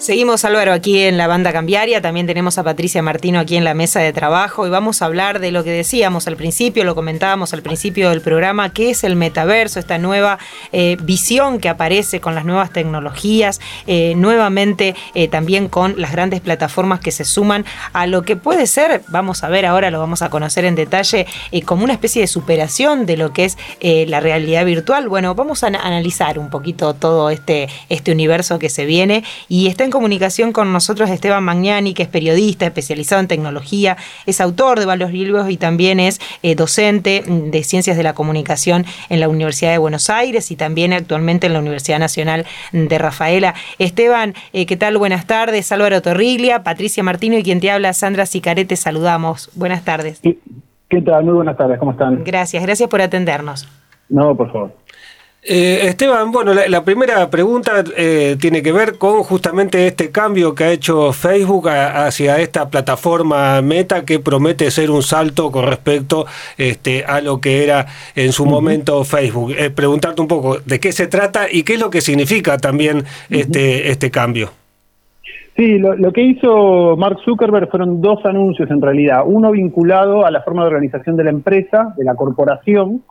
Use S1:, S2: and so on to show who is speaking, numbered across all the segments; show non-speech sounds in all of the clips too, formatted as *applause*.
S1: Seguimos Álvaro aquí en la banda cambiaria, también tenemos a Patricia Martino aquí en la mesa de trabajo y vamos a hablar de lo que decíamos al principio, lo comentábamos al principio del programa, qué es el metaverso, esta nueva eh, visión que aparece con las nuevas tecnologías, eh, nuevamente eh, también con las grandes plataformas que se suman a lo que puede ser, vamos a ver ahora, lo vamos a conocer en detalle, como una especie de superación de lo que es la realidad virtual. Bueno, vamos a analizar un poquito todo este, este universo que se viene y está en comunicación con nosotros Esteban Magnani, que es periodista especializado en tecnología, es autor de varios libros y también es eh, docente de Ciencias de la Comunicación en la Universidad de Buenos Aires y también actualmente en la Universidad Nacional de Rafaela. Esteban, eh, ¿qué tal? Buenas tardes. Álvaro Torriglia, Patricia Martino y quien te habla, Sandra Sicarete, saludamos. Buenas tardes.
S2: ¿Qué tal? Muy buenas tardes, ¿cómo están?
S1: Gracias, gracias por atendernos.
S2: No, por favor.
S3: Eh, Esteban, bueno, la, primera pregunta eh, tiene que ver con justamente este cambio que ha hecho Facebook hacia esta plataforma Meta que promete ser un salto con respecto este, a lo que era en su momento Facebook. Eh, preguntarte un poco de qué se trata y qué es lo que significa también este, este cambio.
S2: Sí, lo, lo, que hizo Mark Zuckerberg fueron dos anuncios en realidad. Uno vinculado a la forma de organización de la empresa, de la corporación,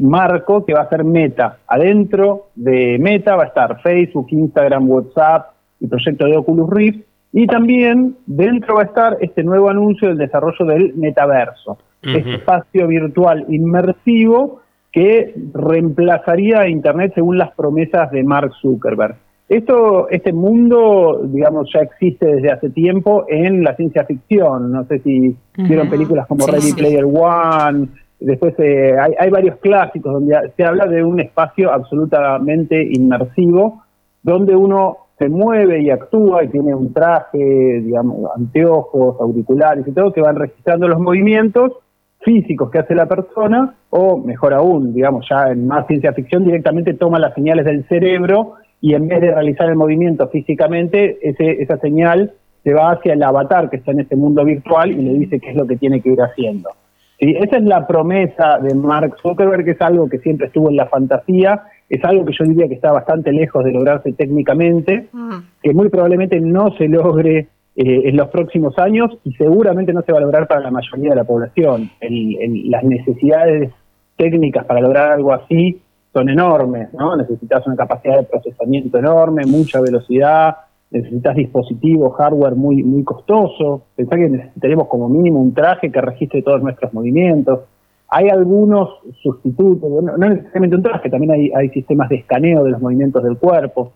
S2: marco que va a ser Meta. Adentro de Meta va a estar Facebook, Instagram, WhatsApp, el proyecto de Oculus Rift. Y también dentro va a estar este nuevo anuncio del desarrollo del metaverso, este espacio virtual inmersivo que reemplazaría a Internet según las promesas de Mark Zuckerberg. Esto, este mundo, digamos, ya existe desde hace tiempo en la ciencia ficción. No sé si vieron películas como Ready Player One, Después eh, hay, varios clásicos donde se habla de un espacio absolutamente inmersivo, donde uno se mueve y actúa y tiene un traje, digamos, anteojos, auriculares y todo, que van registrando los movimientos físicos que hace la persona, o mejor aún, digamos, ya en más ciencia ficción directamente toma las señales del cerebro y en vez de realizar el movimiento físicamente, ese, esa señal se va hacia el avatar que está en ese mundo virtual y le dice qué es lo que tiene que ir haciendo. ¿Sí? Esa es la promesa de Mark Zuckerberg, que es algo que siempre estuvo en la fantasía, es algo que yo diría que está bastante lejos de lograrse técnicamente, mm. que muy probablemente no se logre eh, en los próximos años y seguramente no se va a lograr para la mayoría de la población. las necesidades técnicas para lograr algo así son enormes, ¿no? Necesitas una capacidad de procesamiento enorme, mucha velocidad, necesitas dispositivos, hardware muy, muy costoso. Pensá que necesitaremos como mínimo un traje que registre todos nuestros movimientos. Hay algunos sustitutos, no, necesariamente un traje, también hay, hay, sistemas de escaneo de los movimientos del cuerpo.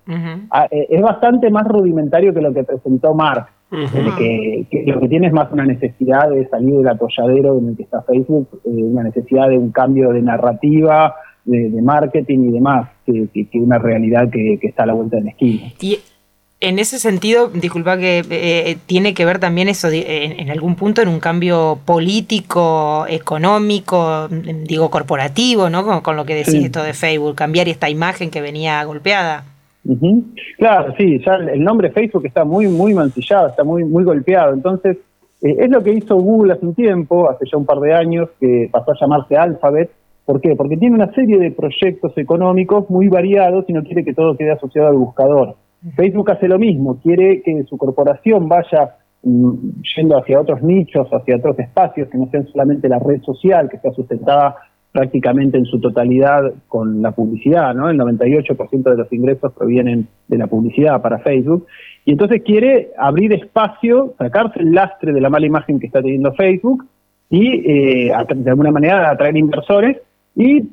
S2: Ah, eh, es bastante más rudimentario que lo que presentó Mark, que, lo que tiene es más una necesidad de salir del atolladero en el que está Facebook, eh, una necesidad de un cambio de narrativa, de, marketing y demás, que, una realidad que, está a la vuelta de la esquina.
S1: En ese sentido, disculpa que eh, tiene que ver también eso en, algún punto en un cambio político, económico, digo corporativo, ¿no? Con, lo que decís esto de Facebook, cambiar esta imagen que venía golpeada.
S2: Claro, sí, ya el nombre Facebook está muy, muy mancillado, está muy, muy golpeado. Entonces, eh, es lo que hizo Google hace un tiempo, hace ya un par de años, que pasó a llamarse Alphabet. ¿Por qué? Porque tiene una serie de proyectos económicos muy variados y no quiere que todo quede asociado al buscador. Facebook hace lo mismo, quiere que su corporación vaya mm, yendo hacia otros nichos, hacia otros espacios, que no sean solamente la red social, que sea sustentada prácticamente en su totalidad con la publicidad, ¿no? El 98% de los ingresos provienen de la publicidad para Facebook. Y entonces quiere abrir espacio, sacarse el lastre de la mala imagen que está teniendo Facebook y eh, de alguna manera atraer inversores y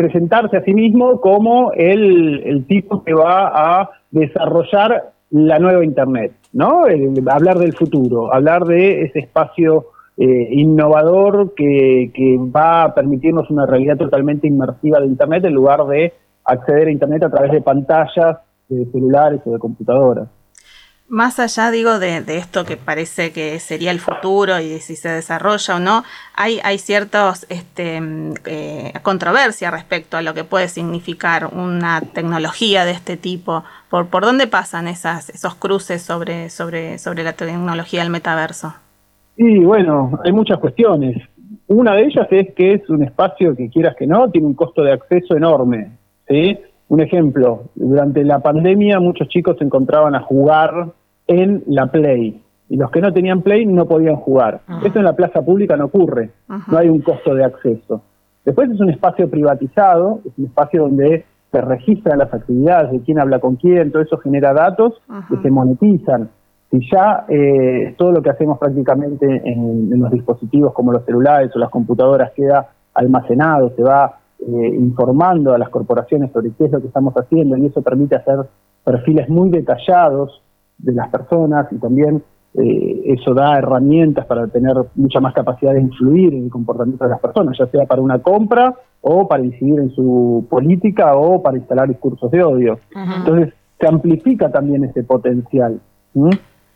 S2: presentarse a sí mismo como el, el tipo que va a desarrollar la nueva Internet, ¿no? hablar del futuro, hablar de ese espacio eh, innovador que, que, va a permitirnos una realidad totalmente inmersiva de Internet en lugar de acceder a Internet a través de pantallas, de celulares o de computadoras.
S4: Más allá, digo, de, esto que parece que sería el futuro y si se desarrolla o no, hay, ciertas este, eh, controversia respecto a lo que puede significar una tecnología de este tipo. ¿Por, dónde pasan esos cruces sobre la tecnología del metaverso?
S2: Y bueno, hay muchas cuestiones. Una de ellas es que es un espacio que quieras que no, tiene un costo de acceso enorme. ¿sí? Un ejemplo, durante la pandemia muchos chicos se encontraban a jugar en la Play y los que no tenían Play no podían jugar. Eso en la plaza pública no ocurre, no hay un costo de acceso. Después es un espacio privatizado, es un espacio donde se registran las actividades de quién habla con quién, todo eso genera datos que se monetizan. Si ya eh, todo lo que hacemos prácticamente en, en, los dispositivos como los celulares o las computadoras queda almacenado, se va eh, informando a las corporaciones sobre qué es lo que estamos haciendo y eso permite hacer perfiles muy detallados de las personas y también eh, eso da herramientas para tener mucha más capacidad de influir en el comportamiento de las personas, ya sea para una compra o para incidir en su política o para instalar discursos de odio. Entonces, se amplifica también ese potencial.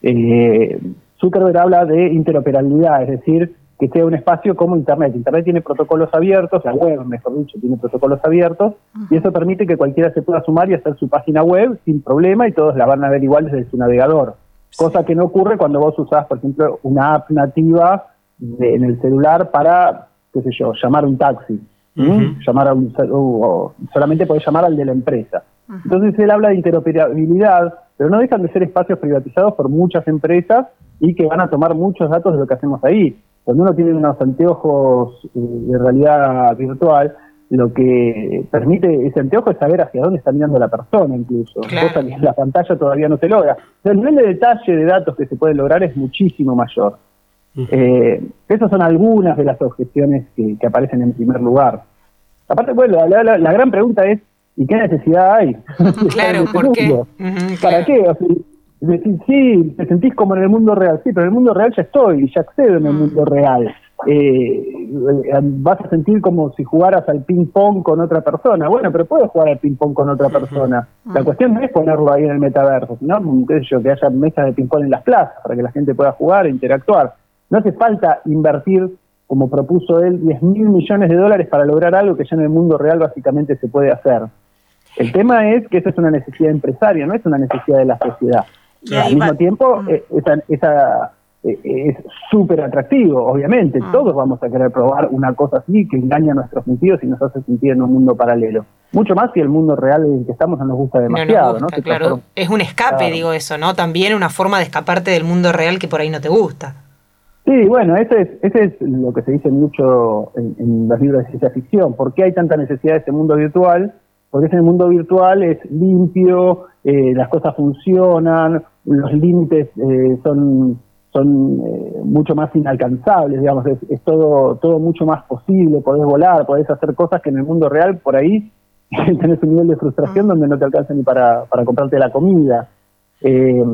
S2: Eh, Zuckerberg habla de interoperabilidad, es decir, que sea un espacio como Internet. Internet tiene protocolos abiertos, la web, mejor dicho, tiene protocolos abiertos, y eso permite que cualquiera se pueda sumar y hacer su página web sin problema y todos la van a ver igual desde su navegador. Cosa que no ocurre cuando vos usás, por ejemplo, una app nativa en el celular para, qué sé yo, llamar un taxi. Llamar a un, o solamente podés llamar al de la empresa. Entonces él habla de interoperabilidad, pero no dejan de ser espacios privatizados por muchas empresas y que van a tomar muchos datos de lo que hacemos ahí. Cuando uno tiene unos anteojos eh, de realidad virtual, lo que permite ese anteojo es saber hacia dónde está mirando la persona incluso, cosa que en la pantalla todavía no se logra. el nivel de detalle de datos que se puede lograr es muchísimo mayor. Eh, esas son algunas de las objeciones que, aparecen en primer lugar. Aparte, bueno, la, gran pregunta es, ¿y qué necesidad hay?
S1: Claro, *laughs* ¿por qué?
S2: ¿Para qué? Decir, sí, te sentís como en el mundo real, sí, pero en el mundo real ya estoy, ya accedo en el mundo real. Eh, vas a sentir como si jugaras al ping pong con otra persona. Bueno, pero puedo jugar al ping pong con otra persona. La cuestión no es ponerlo ahí en el metaverso, sino que haya mesas de ping pong en las plazas para que la gente pueda jugar e interactuar. No hace falta invertir, como propuso él, 10 mil millones de dólares para lograr algo que ya en el mundo real básicamente se puede hacer. El tema es que eso es una necesidad empresaria, no es una necesidad de la sociedad. Al mismo tiempo, mm. eh, esa, eh, es súper atractivo, obviamente. Mm. Todos vamos a querer probar una cosa así que engaña nuestros sentidos y nos hace sentir en un mundo paralelo. Mucho más si el mundo real en el que estamos no nos gusta demasiado. No,
S1: claro. Es un escape, digo eso, ¿no? También una forma de escaparte del mundo real que por ahí no te gusta.
S2: Sí, bueno, ese es, ese es lo que se dice mucho en, en los libros de ciencia ficción. ¿Por qué hay tanta necesidad de ese mundo virtual? Porque ese mundo virtual es limpio, eh, las cosas funcionan, los límites eh, son, son eh, mucho más inalcanzables, digamos, es, todo, todo mucho más posible, podés volar, podés hacer cosas que en el mundo real por ahí *laughs* tenés un nivel de frustración donde no te alcanza ni para, para comprarte la comida. Eh,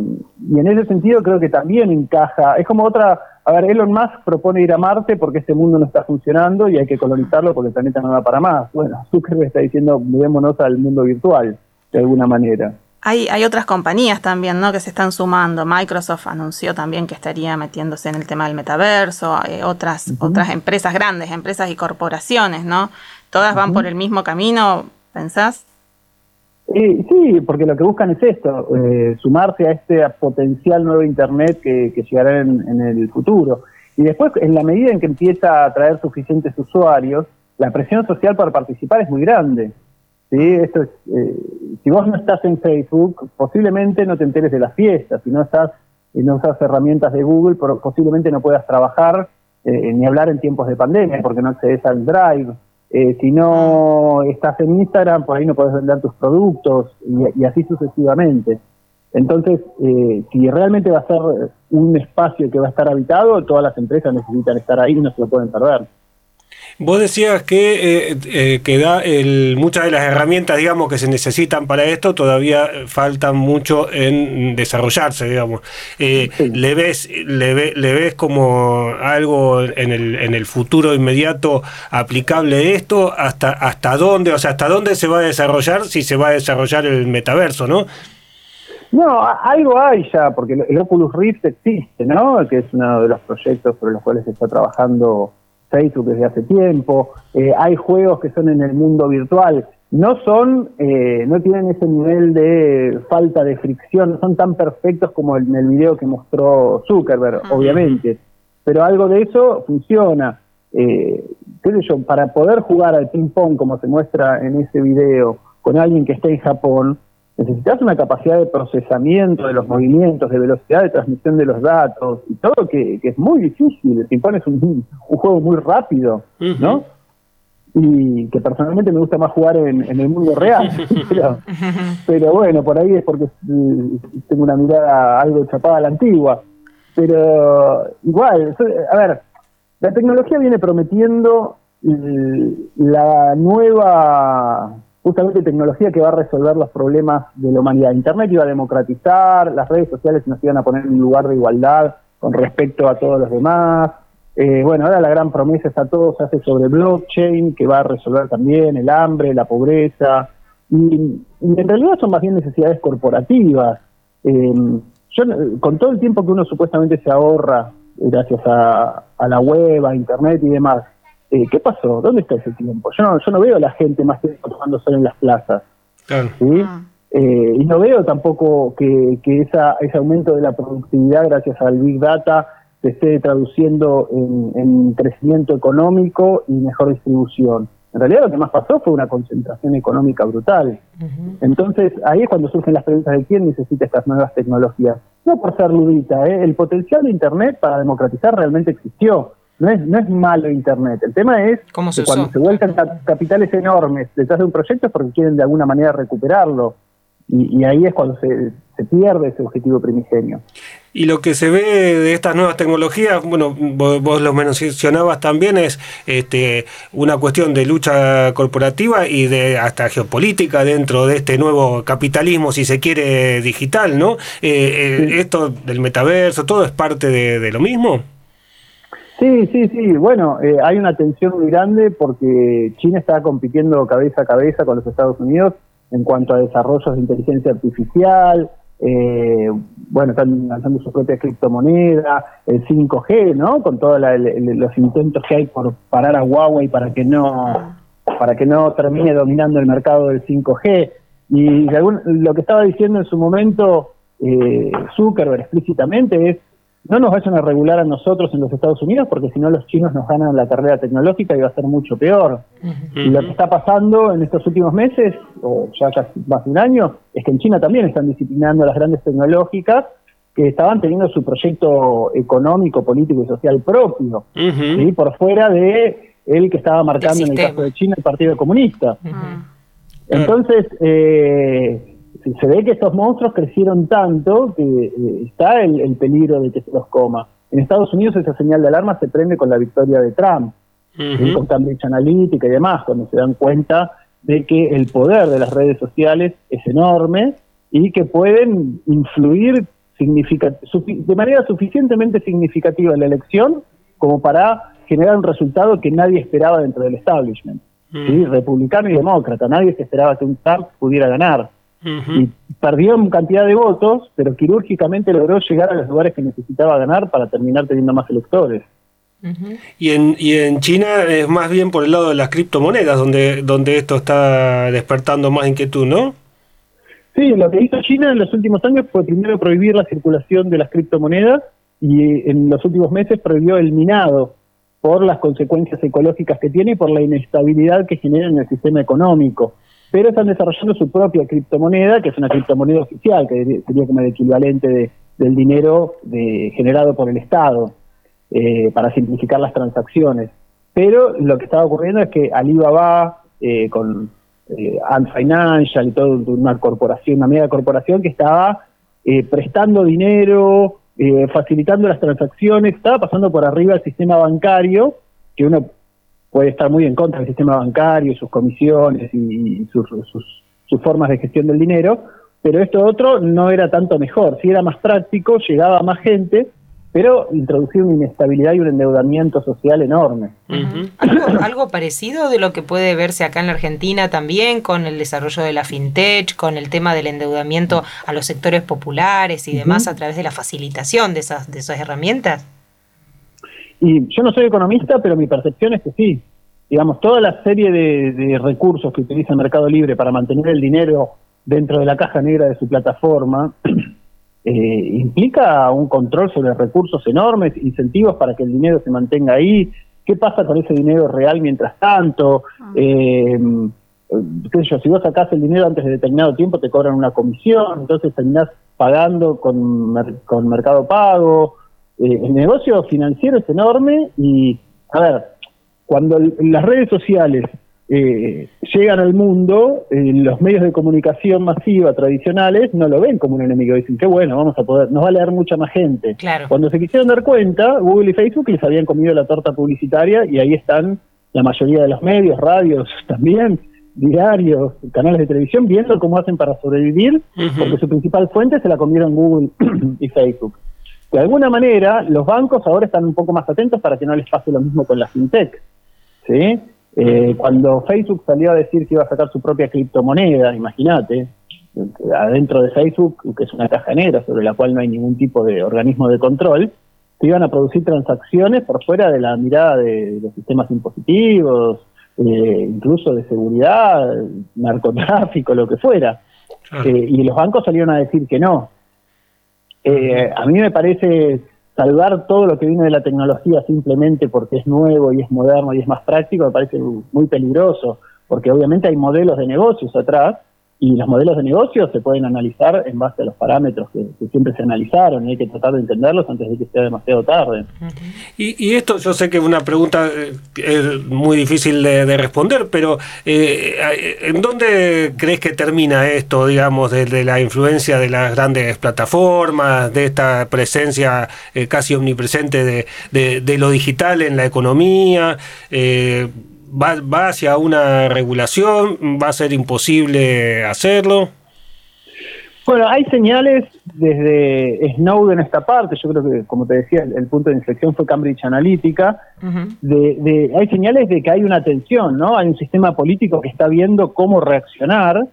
S2: y en ese sentido creo que también encaja, es como otra, a ver, Elon Musk propone ir a Marte porque este mundo no está funcionando y hay que colonizarlo porque el planeta no da para más. Bueno, Zuckerberg está diciendo, mudémonos al mundo virtual, de alguna manera.
S4: Hay, hay otras compañías también, ¿no? Que se están sumando. Microsoft anunció también que estaría metiéndose en el tema del metaverso. Eh, otras, otras empresas grandes, empresas y corporaciones, ¿no? Todas van por el mismo camino, ¿pensás?
S2: Eh, sí, porque lo que buscan es esto, eh, sumarse a este potencial nuevo Internet que, llegará en, en, el futuro. Y después, en la medida en que empieza a traer suficientes usuarios, la presión social para participar es muy grande. ¿Sí? Esto es, eh, si vos no estás en Facebook, posiblemente no te enteres de las fiestas. Si no estás y no usas herramientas de Google, posiblemente no puedas trabajar eh, ni hablar en tiempos de pandemia porque no accedes al Drive. Eh, si no estás en Instagram, por ahí no puedes vender tus productos y, así sucesivamente. Entonces, si realmente va a ser un espacio que va a estar habitado, todas las empresas necesitan estar ahí y no se lo pueden perder.
S3: Vos decías que, eh, eh, que da el, muchas de las herramientas, digamos, que se necesitan para esto todavía faltan mucho en desarrollarse, digamos. Eh, ¿le, ves, le, ¿Le ves como algo en el, en el futuro inmediato aplicable esto? ¿Hasta, ¿Hasta dónde? O sea, ¿hasta dónde se va a desarrollar si se va a desarrollar el metaverso, no?
S2: No, algo hay ya, porque el Oculus Rift existe, ¿no? Que es uno de los proyectos por los cuales se está trabajando Facebook desde hace tiempo, eh, hay juegos que son en el mundo virtual, no son, eh, no tienen ese nivel de falta de fricción, no son tan perfectos como en el video que mostró Zuckerberg, obviamente, pero algo de eso funciona. Eh, qué sé yo, para poder jugar al ping pong como se muestra en ese video, con alguien que esté en Japón, necesitas una capacidad de procesamiento de los movimientos, de velocidad de transmisión de los datos y todo que, es muy difícil. Te impones un, un juego muy rápido, ¿no? Y que personalmente me gusta más jugar en, el mundo real. *laughs* pero, bueno, por ahí es porque mm, tengo una mirada algo chapada a la antigua. Pero igual, a ver, la tecnología viene prometiendo la nueva justamente tecnología que va a resolver los problemas de la humanidad. Internet iba a democratizar, las redes sociales nos iban a poner en un lugar de igualdad con respecto a todos los demás. Eh, bueno, ahora la gran promesa está todo se hace sobre blockchain, que va a resolver también el hambre, la pobreza, y, en realidad son más bien necesidades corporativas. Eh, yo, con todo el tiempo que uno supuestamente se ahorra gracias a, a la web, a internet y demás, eh, ¿qué pasó? ¿Dónde está ese tiempo? Yo no, yo no veo a la gente más tiempo tomando sol en las plazas. Ah. Eh, y no veo tampoco que, que esa, ese aumento de la productividad gracias al Big Data se esté traduciendo en, crecimiento económico y mejor distribución. En realidad lo que más pasó fue una concentración económica brutal. Entonces ahí es cuando surgen las preguntas de quién necesita estas nuevas tecnologías. No por ser ludita, ¿eh? el potencial de Internet para democratizar realmente existió no es, no es malo Internet. El tema es que cuando se vuelcan capitales enormes detrás de un proyecto es porque quieren de alguna manera recuperarlo. Y, ahí es cuando se, se, pierde ese objetivo primigenio.
S3: Y lo que se ve de estas nuevas tecnologías, bueno, vos, lo mencionabas también, es este, una cuestión de lucha corporativa y de hasta geopolítica dentro de este nuevo capitalismo, si se quiere, digital, ¿no? Eh, eh, esto del metaverso, todo es parte de lo mismo.
S2: Sí, sí, sí. Bueno, eh, hay una tensión muy grande porque China está compitiendo cabeza a cabeza con los Estados Unidos en cuanto a desarrollos de inteligencia artificial. Eh, bueno, están lanzando su propia criptomoneda, el 5G, ¿no? Con todos los intentos que hay por parar a Huawei para que no para que no termine dominando el mercado del 5G. Y lo que estaba diciendo en su momento eh, Zuckerberg explícitamente es no nos vayan a regular a nosotros en los Estados Unidos porque si no los chinos nos ganan la carrera tecnológica y va a ser mucho peor. Y lo que está pasando en estos últimos meses, o ya casi más de un año, es que en China también están disciplinando a las grandes tecnológicas que estaban teniendo su proyecto económico, político y social propio, por fuera de el que estaba marcando en el caso de China el Partido Comunista. Entonces, eh, se ve que estos monstruos crecieron tanto que eh, está el, peligro de que se los coma. En Estados Unidos esa señal de alarma se prende con la victoria de Trump, con Cambridge Analytica y demás, cuando se dan cuenta de que el poder de las redes sociales es enorme y que pueden influir de manera suficientemente significativa en la elección como para generar un resultado que nadie esperaba dentro del establishment. Republicano y demócrata, nadie se esperaba que un Trump pudiera ganar. Y perdió en cantidad de votos, pero quirúrgicamente logró llegar a los lugares que necesitaba ganar para terminar teniendo más electores.
S3: y, en, y en China es más bien por el lado de las criptomonedas donde, donde esto está despertando más inquietud, ¿no?
S2: Sí, lo que hizo China en los últimos años fue primero prohibir la circulación de las criptomonedas y en los últimos meses prohibió el minado por las consecuencias ecológicas que tiene y por la inestabilidad que genera en el sistema económico pero están desarrollando su propia criptomoneda, que es una criptomoneda oficial, que sería como el equivalente del dinero generado por el Estado, eh, para simplificar las transacciones. Pero lo que estaba ocurriendo es que Alibaba, eh, con eh, Ant Financial y toda una corporación, una media corporación que estaba eh, prestando dinero, facilitando las transacciones, estaba pasando por arriba el sistema bancario, que uno puede estar muy en contra del sistema bancario, sus comisiones y, sus, sus, formas de gestión del dinero, pero esto otro no era tanto mejor, si era más práctico, llegaba a más gente, pero introducía una inestabilidad y un endeudamiento social enorme.
S1: ¿Algo, parecido de lo que puede verse acá en la Argentina también con el desarrollo de la fintech, con el tema del endeudamiento a los sectores populares y demás a través de la facilitación de esas, de esas herramientas?
S2: Y yo no soy economista, pero mi percepción es que sí. Digamos, toda la serie de, recursos que utiliza el Mercado Libre para mantener el dinero dentro de la caja negra de su plataforma *clears throat* eh, implica un control sobre recursos enormes, incentivos para que el dinero se mantenga ahí. ¿Qué pasa con ese dinero real mientras tanto? Ah. Eh, qué sé yo, si vos sacás el dinero antes de determinado tiempo te cobran una comisión, entonces terminás pagando con, con Mercado Pago. Eh, el negocio financiero es enorme y, a ver, cuando las redes sociales eh, llegan al mundo, eh, los medios de comunicación masiva tradicionales no lo ven como un enemigo, dicen que bueno, vamos a poder, nos va a leer mucha más gente. Cuando se quisieron dar cuenta, Google y Facebook les habían comido la torta publicitaria y ahí están la mayoría de los medios, radios *laughs* también, diarios, canales de televisión, viendo cómo hacen para sobrevivir, porque su principal fuente se la comieron Google *clears throat* y Facebook. De alguna manera, los bancos ahora están un poco más atentos para que no les pase lo mismo con la fintech. ¿sí? Eh, cuando Facebook salió a decir que iba a sacar su propia criptomoneda, imagínate, adentro de Facebook, que es una caja negra sobre la cual no hay ningún tipo de organismo de control, se iban a producir transacciones por fuera de la mirada de, los sistemas impositivos, eh, incluso de seguridad, narcotráfico, lo que fuera. Eh, y los bancos salieron a decir que no. A mí me parece salvar todo lo que viene de la tecnología simplemente porque es nuevo y es moderno y es más práctico me parece muy peligroso, porque obviamente hay modelos de negocios atrás y los modelos de negocios se pueden analizar en base a los parámetros que, siempre se analizaron y hay que tratar de entenderlos antes de que sea demasiado tarde.
S3: Y, esto yo sé que es una pregunta eh, muy difícil de, responder, pero eh, ¿en dónde crees que termina esto, digamos, de, la influencia de las grandes plataformas, de esta presencia eh, casi omnipresente de, de, lo digital en la economía? Va, hacia una regulación? ¿Va a ser imposible hacerlo?
S2: Bueno, hay señales desde Snowden esta parte, yo creo que, como te decía, el, punto de inflexión fue Cambridge Analytica, de, hay señales de que hay una tensión, ¿no? Hay un sistema político que está viendo cómo reaccionar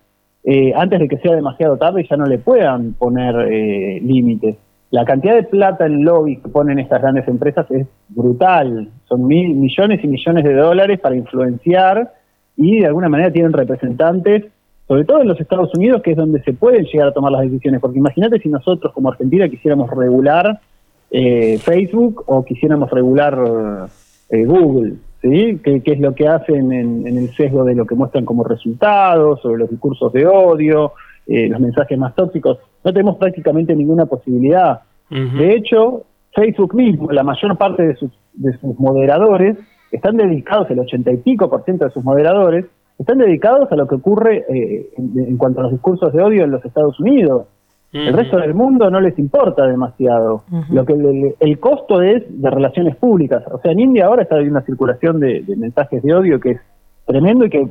S2: eh, antes de que sea demasiado tarde y ya no le puedan poner eh, límites. La cantidad de plata en lobby que ponen estas grandes empresas es brutal. Son mil, millones y millones de dólares para influenciar y de alguna manera tienen representantes, sobre todo en los Estados Unidos, que es donde se pueden llegar a tomar las decisiones. Porque imagínate si nosotros como Argentina quisiéramos regular eh, Facebook o quisiéramos regular eh, Google, ¿sí? ¿Qué, es lo que hacen en, en el sesgo de lo que muestran como resultados, sobre los discursos de odio, eh, los mensajes más tóxicos, no tenemos prácticamente ninguna posibilidad. De hecho, Facebook mismo, la mayor parte de sus, de sus moderadores, están dedicados, el ochenta y pico por ciento de sus moderadores, están dedicados a lo que ocurre eh, en, cuanto a los discursos de odio en los Estados Unidos. El resto del mundo no les importa demasiado. Lo que el, costo es de relaciones públicas. O sea, en India ahora está habiendo una circulación de, mensajes de odio que es tremendo y que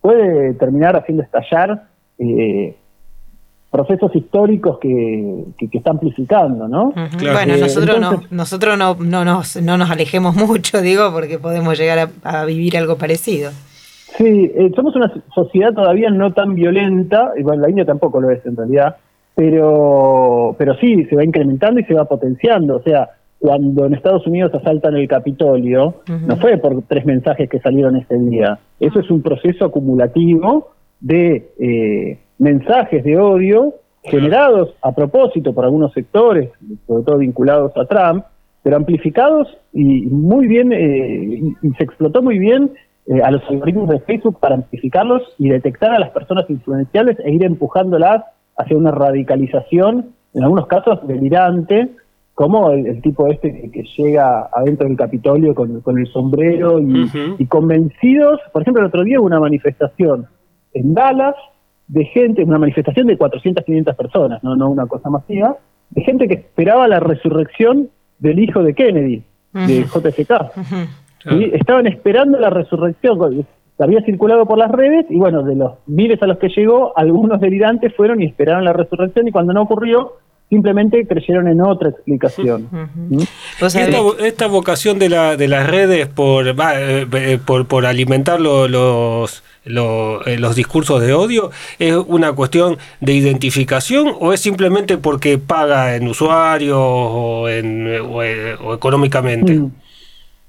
S2: puede terminar haciendo estallar eh, procesos históricos que, que, está amplificando, ¿no?
S1: Bueno, nosotros, no, nosotros no, no, nos, no nos alejemos *laughs* mucho, digo, porque podemos llegar a, vivir algo parecido.
S2: Sí, eh, somos una sociedad todavía no tan violenta, igual la India tampoco lo es en realidad, pero, pero sí, se va incrementando y se va potenciando. O sea, cuando en Estados Unidos asaltan el Capitolio, no fue por tres mensajes que salieron ese día. Eso es un proceso acumulativo de eh, mensajes de odio generados a propósito por algunos sectores, sobre todo vinculados a Trump, pero amplificados y muy bien, eh, y se explotó muy bien eh, a los algoritmos de Facebook para amplificarlos y detectar a las personas influenciales e ir empujándolas hacia una radicalización, en algunos casos delirante, como el, tipo este que, llega adentro del Capitolio con, el sombrero y, y, convencidos, por ejemplo, el otro día hubo una manifestación en Dallas de gente, una manifestación de 400, 500 personas, no, no una cosa masiva, de gente que esperaba la resurrección del hijo de Kennedy, de JFK. Estaban esperando la resurrección, había circulado por las redes y bueno, de los miles a los que llegó, algunos delirantes fueron y esperaron la resurrección y cuando no ocurrió, simplemente creyeron en otra explicación.
S3: ¿Mm? esta, vocación de, la, de las redes por, eh, eh, por, por alimentar los eh, los discursos de odio? ¿Es una cuestión de identificación o es simplemente porque paga en usuarios o, o, económicamente? Mm.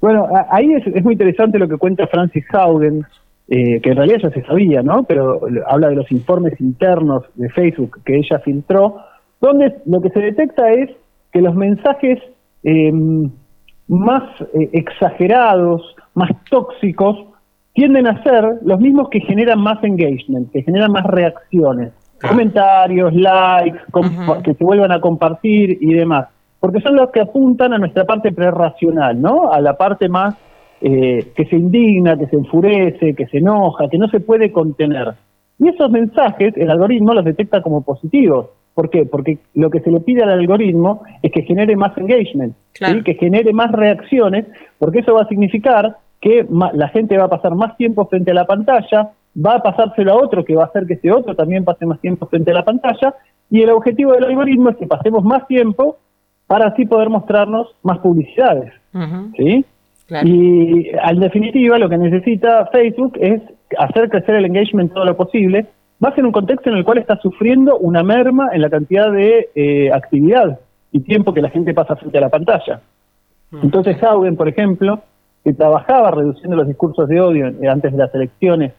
S2: Bueno, ahí es, muy interesante lo que cuenta Francis Haugen, eh, que en realidad ya se sabía, ¿no? Pero habla de los informes internos de Facebook que ella filtró, donde lo que se detecta es que los mensajes más eh, exagerados, más tóxicos, tienden a ser los mismos que generan más engagement, que generan más reacciones, comentarios, likes, que se vuelvan a compartir y demás, porque son los que apuntan a nuestra parte prerracional, ¿no? A la parte más eh, que se indigna, que se enfurece, que se enoja, que no se puede contener. Y esos mensajes el algoritmo los detecta como positivos. ¿Por qué? Porque lo que se le pide al algoritmo es que genere más engagement, que genere más reacciones, porque eso va a significar que la gente va a pasar más tiempo frente a la pantalla, va a pasárselo a otro que va a hacer que ese otro también pase más tiempo frente a la pantalla, y el objetivo del algoritmo es que pasemos más tiempo para así poder mostrarnos más publicidades. ¿sí? Y en definitiva lo que necesita Facebook es hacer crecer el engagement todo lo posible, más en un contexto en el cual está sufriendo una merma en la cantidad de eh, actividad y tiempo que la gente pasa frente a la pantalla. Entonces Haugen, por ejemplo, que trabajaba reduciendo los discursos de odio eh, antes de las elecciones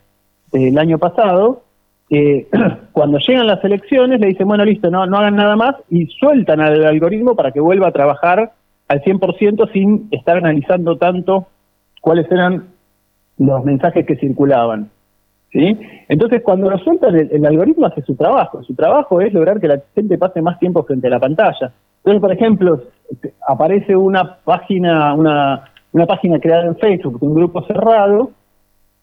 S2: del año pasado, eh, *clears throat* cuando llegan las elecciones le dicen, bueno, listo, no, no hagan nada más y sueltan al algoritmo para que vuelva a trabajar al 100% sin estar analizando tanto cuáles eran los mensajes que circulaban. ¿sí? Entonces, cuando lo sueltan, el, algoritmo hace su trabajo. Su trabajo es lograr que la gente pase más tiempo frente a la pantalla. Entonces, por ejemplo, aparece una página, una, una página creada en Facebook, un grupo cerrado,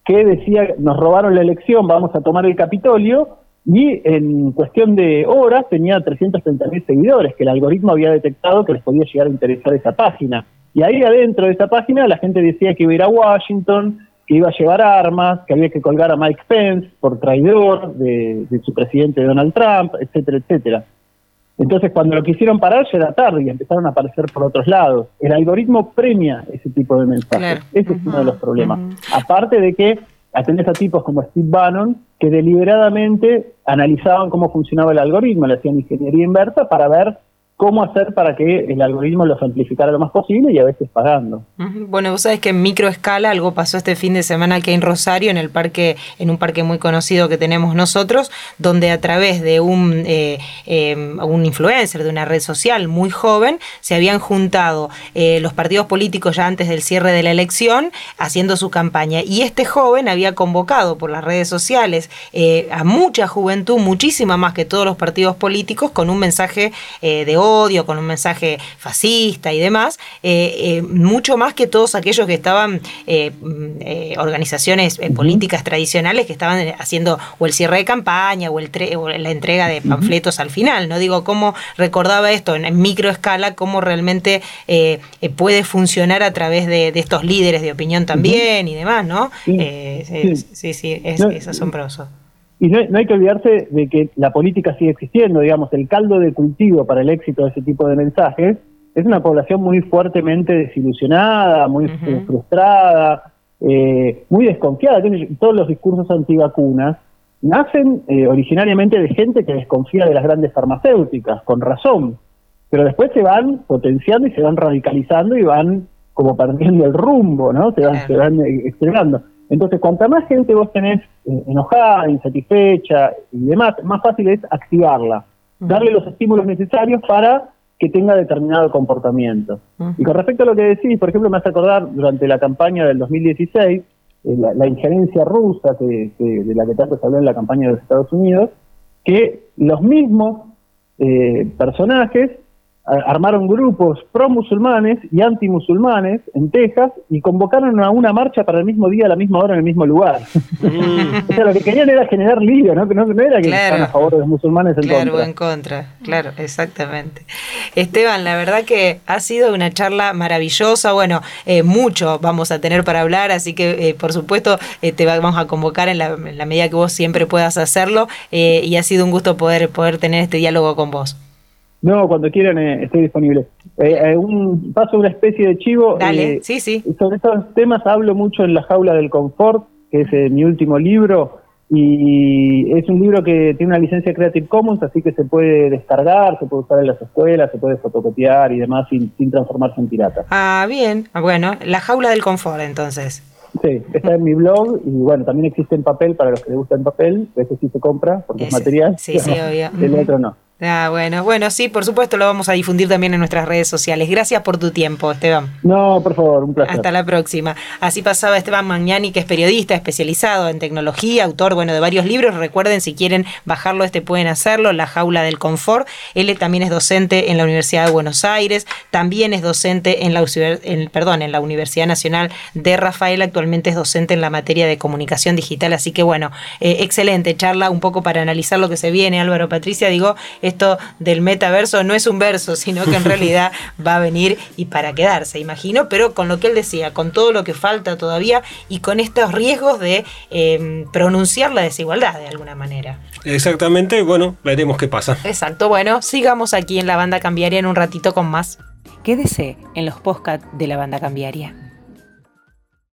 S2: que decía, nos robaron la elección, vamos a tomar el Capitolio, y en cuestión de horas tenía 330.000 seguidores, que el algoritmo había detectado que les podía llegar a interesar esa página. Y ahí adentro de esa página la gente decía que iba a ir a Washington, que iba a llevar armas, que había que colgar a Mike Pence por traidor de, su presidente Donald Trump, etcétera, etcétera. Entonces, cuando lo quisieron parar, ya era tarde y empezaron a aparecer por otros lados. El algoritmo premia ese tipo de mensajes. Ese es uno de los problemas. Aparte de que atendés a tipos como Steve Bannon, que deliberadamente analizaban cómo funcionaba el algoritmo, le hacían ingeniería inversa para ver cómo hacer para que el algoritmo los amplificara lo más posible y a veces pagando.
S1: Bueno, vos sabés que en microescala algo pasó este fin de semana aquí en Rosario, en el parque, en un parque muy conocido que tenemos nosotros, donde a través de un, eh, em, un influencer de una red social muy joven se habían juntado eh, los partidos políticos ya antes del cierre de la elección haciendo su campaña. Y este joven había convocado por las redes sociales eh, a mucha juventud, muchísima más que todos los partidos políticos, con un mensaje de odio, con un mensaje fascista y demás, eh, eh, mucho más que todos aquellos que estaban, eh, organizaciones políticas tradicionales que estaban haciendo o el cierre de campaña o, el la entrega de panfletos al final. No digo cómo recordaba esto en, microescala, cómo realmente puede funcionar a través de, estos líderes de opinión también y demás, ¿no? Sí, sí, es asombroso.
S2: Y no, hay que olvidarse de que la política sigue existiendo, digamos, el caldo de cultivo para el éxito de ese tipo de mensajes es una población muy fuertemente desilusionada, muy frustrada, eh, muy desconfiada. Todos los discursos antivacunas nacen eh, originariamente de gente que desconfía de las grandes farmacéuticas, con razón, pero después se van potenciando y se van radicalizando y van como perdiendo el rumbo, ¿no? Se van, se van eh, entonces, cuanta más gente vos tenés eh, enojada, insatisfecha y demás, más fácil es activarla, darle los estímulos necesarios para que tenga determinado comportamiento. Y con respecto a lo que decís, por ejemplo, me hace acordar durante la campaña del 2016, eh, la, injerencia rusa que, de la que tanto se habló en la campaña de los Estados Unidos, que los mismos eh, personajes armaron grupos pro-musulmanes y anti-musulmanes en Texas y convocaron a una marcha para el mismo día, a la misma hora, en el mismo lugar. Mm. *laughs* o sea, lo que querían era generar lío, ¿no? No, era que estaban a favor de los musulmanes en
S1: claro,
S2: contra.
S1: en contra, claro, exactamente. Esteban, la verdad que ha sido una charla maravillosa. Bueno, eh, mucho vamos a tener para hablar, así que eh, por supuesto eh, te vamos a convocar en la, medida que vos siempre puedas hacerlo y ha sido un gusto poder, poder tener este diálogo con vos.
S2: No, cuando quieran eh, estoy disponible. Eh, eh, un, paso una especie de chivo.
S1: Dale, sí, sí.
S2: Sobre estos temas hablo mucho en La Jaula del Confort, que es mi último libro, y es un libro que tiene una licencia Creative Commons, así que se puede descargar, se puede usar en las escuelas, se puede fotocopiar y demás sin, sin transformarse en pirata.
S1: Ah, bien. Ah, bueno, La Jaula del Confort, entonces.
S2: Sí, está en mi blog y bueno, también existe en papel para los que les gusta en papel, ese sí se compra porque es material.
S1: Sí, sí, obvio. *laughs*
S2: El otro no.
S1: Ah, bueno, bueno, sí, por supuesto lo vamos a difundir también en nuestras redes sociales. Gracias por tu tiempo, Esteban.
S2: No, por favor, un placer.
S1: Hasta la próxima. Así pasaba Esteban Magnani, que es periodista especializado en tecnología, autor, bueno, de varios libros. Recuerden, si quieren bajarlo, este pueden hacerlo, La Jaula del Confort. Él también es docente en la Universidad de Buenos Aires, también es docente en la, perdón, en la Universidad Nacional de Rafael, actualmente es docente en la materia de comunicación digital. Así que, bueno, eh, excelente charla, un poco para analizar lo que se viene, Álvaro Patricia. Digo, esto del metaverso no es un verso, *laughs* sino que en realidad va a venir y para quedarse, imagino, pero con lo que él decía, con todo lo que falta todavía y con estos riesgos de em, pronunciar la desigualdad de alguna manera.
S3: Exactamente, bueno, veremos qué pasa.
S1: Exacto, bueno, sigamos aquí en la banda cambiaria en un ratito con más. Quédese en los podcasts de la banda cambiaria.